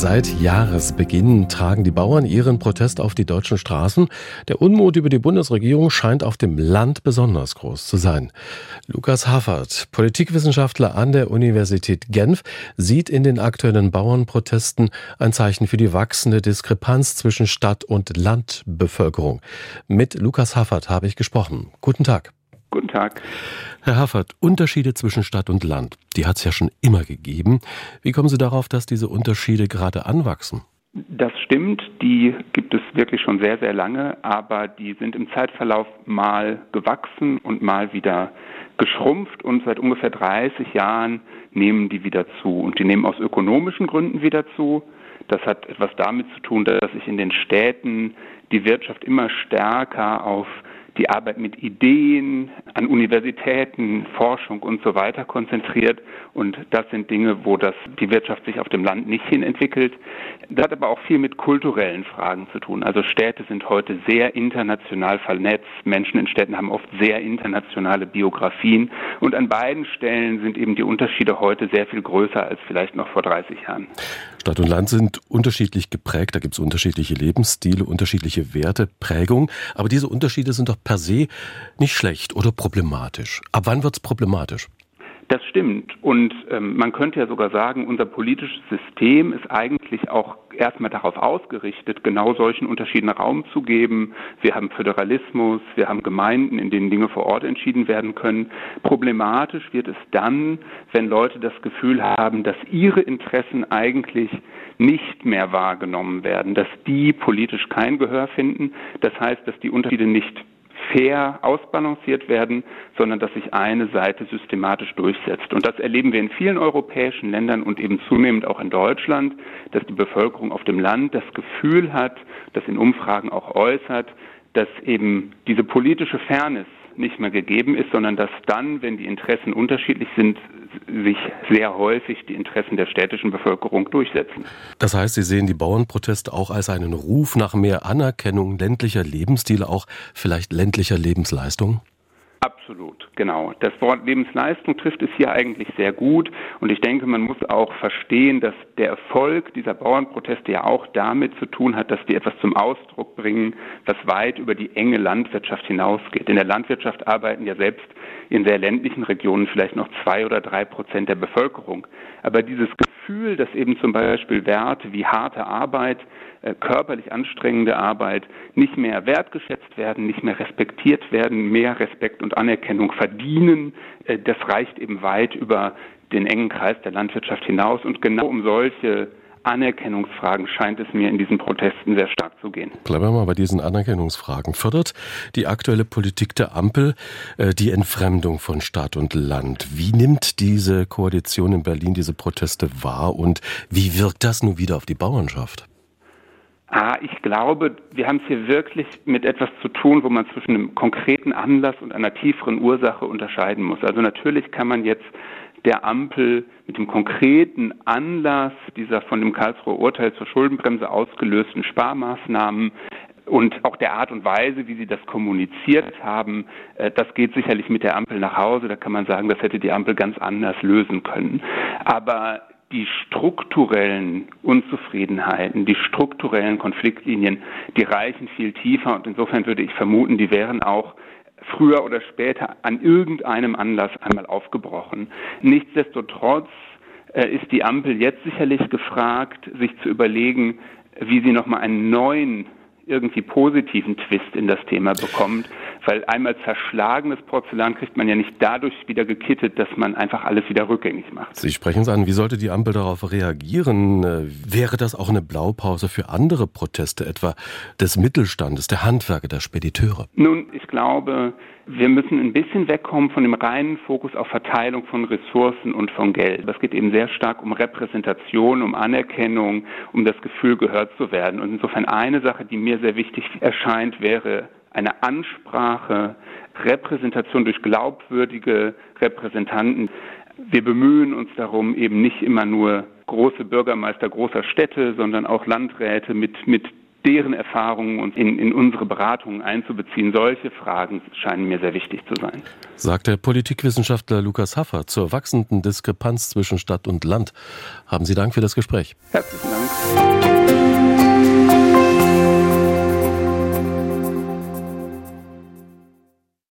Seit Jahresbeginn tragen die Bauern ihren Protest auf die deutschen Straßen. Der Unmut über die Bundesregierung scheint auf dem Land besonders groß zu sein. Lukas Haffert, Politikwissenschaftler an der Universität Genf, sieht in den aktuellen Bauernprotesten ein Zeichen für die wachsende Diskrepanz zwischen Stadt- und Landbevölkerung. Mit Lukas Haffert habe ich gesprochen. Guten Tag. Guten Tag. Herr Haffert, Unterschiede zwischen Stadt und Land, die hat es ja schon immer gegeben. Wie kommen Sie darauf, dass diese Unterschiede gerade anwachsen? Das stimmt, die gibt es wirklich schon sehr, sehr lange, aber die sind im Zeitverlauf mal gewachsen und mal wieder geschrumpft und seit ungefähr 30 Jahren nehmen die wieder zu. Und die nehmen aus ökonomischen Gründen wieder zu. Das hat etwas damit zu tun, dass sich in den Städten die Wirtschaft immer stärker auf die Arbeit mit Ideen an Universitäten, Forschung und so weiter konzentriert. Und das sind Dinge, wo das, die Wirtschaft sich auf dem Land nicht hin entwickelt. Das hat aber auch viel mit kulturellen Fragen zu tun. Also Städte sind heute sehr international vernetzt. Menschen in Städten haben oft sehr internationale Biografien. Und an beiden Stellen sind eben die Unterschiede heute sehr viel größer als vielleicht noch vor 30 Jahren. Stadt und Land sind unterschiedlich geprägt. Da gibt es unterschiedliche Lebensstile, unterschiedliche Werte, Prägungen. Aber diese Unterschiede sind doch per se nicht schlecht oder problematisch. Ab wann wird es problematisch? Das stimmt. Und ähm, man könnte ja sogar sagen, unser politisches System ist eigentlich auch erstmal darauf ausgerichtet, genau solchen Unterschieden Raum zu geben. Wir haben Föderalismus, wir haben Gemeinden, in denen Dinge vor Ort entschieden werden können. Problematisch wird es dann, wenn Leute das Gefühl haben, dass ihre Interessen eigentlich nicht mehr wahrgenommen werden, dass die politisch kein Gehör finden. Das heißt, dass die Unterschiede nicht fair ausbalanciert werden, sondern dass sich eine Seite systematisch durchsetzt. Und das erleben wir in vielen europäischen Ländern und eben zunehmend auch in Deutschland, dass die Bevölkerung auf dem Land das Gefühl hat, das in Umfragen auch äußert, dass eben diese politische Fairness nicht mehr gegeben ist, sondern dass dann, wenn die Interessen unterschiedlich sind, sich sehr häufig die Interessen der städtischen Bevölkerung durchsetzen. Das heißt, Sie sehen die Bauernproteste auch als einen Ruf nach mehr Anerkennung ländlicher Lebensstile, auch vielleicht ländlicher Lebensleistungen? Absolut, genau. Das Wort Lebensleistung trifft es hier eigentlich sehr gut. Und ich denke, man muss auch verstehen, dass der Erfolg dieser Bauernproteste ja auch damit zu tun hat, dass die etwas zum Ausdruck bringen, was weit über die enge Landwirtschaft hinausgeht. In der Landwirtschaft arbeiten ja selbst in sehr ländlichen Regionen vielleicht noch zwei oder drei Prozent der Bevölkerung. Aber dieses Gefühl, dass eben zum Beispiel Werte wie harte Arbeit, äh, körperlich anstrengende Arbeit nicht mehr wertgeschätzt werden, nicht mehr respektiert werden, mehr Respekt und Anerkennung verdienen. Äh, das reicht eben weit über den engen Kreis der Landwirtschaft hinaus. Und genau um solche Anerkennungsfragen scheint es mir in diesen Protesten sehr stark zu gehen. Bleiben wir mal bei diesen Anerkennungsfragen. Fördert die aktuelle Politik der Ampel äh, die Entfremdung von Stadt und Land? Wie nimmt diese Koalition in Berlin diese Proteste wahr und wie wirkt das nun wieder auf die Bauernschaft? Ah, ich glaube, wir haben es hier wirklich mit etwas zu tun, wo man zwischen einem konkreten Anlass und einer tieferen Ursache unterscheiden muss. Also natürlich kann man jetzt der Ampel mit dem konkreten Anlass dieser von dem Karlsruher Urteil zur Schuldenbremse ausgelösten Sparmaßnahmen und auch der Art und Weise, wie sie das kommuniziert haben, äh, das geht sicherlich mit der Ampel nach Hause. Da kann man sagen, das hätte die Ampel ganz anders lösen können. Aber die strukturellen Unzufriedenheiten, die strukturellen Konfliktlinien, die reichen viel tiefer und insofern würde ich vermuten, die wären auch früher oder später an irgendeinem Anlass einmal aufgebrochen. Nichtsdestotrotz äh, ist die Ampel jetzt sicherlich gefragt, sich zu überlegen, wie sie nochmal einen neuen irgendwie positiven Twist in das Thema bekommt, weil einmal zerschlagenes Porzellan kriegt man ja nicht dadurch wieder gekittet, dass man einfach alles wieder rückgängig macht. Sie sprechen es an, wie sollte die Ampel darauf reagieren? Äh, wäre das auch eine Blaupause für andere Proteste, etwa des Mittelstandes, der Handwerker, der Spediteure? Nun, ich glaube, wir müssen ein bisschen wegkommen von dem reinen Fokus auf Verteilung von Ressourcen und von Geld. Es geht eben sehr stark um Repräsentation, um Anerkennung, um das Gefühl, gehört zu werden. Und insofern eine Sache, die mir sehr wichtig erscheint, wäre eine Ansprache, Repräsentation durch glaubwürdige Repräsentanten. Wir bemühen uns darum, eben nicht immer nur große Bürgermeister großer Städte, sondern auch Landräte mit, mit deren Erfahrungen und in, in unsere Beratungen einzubeziehen. Solche Fragen scheinen mir sehr wichtig zu sein. Sagt der Politikwissenschaftler Lukas Haffer zur wachsenden Diskrepanz zwischen Stadt und Land. Haben Sie Dank für das Gespräch. Herzlichen Dank.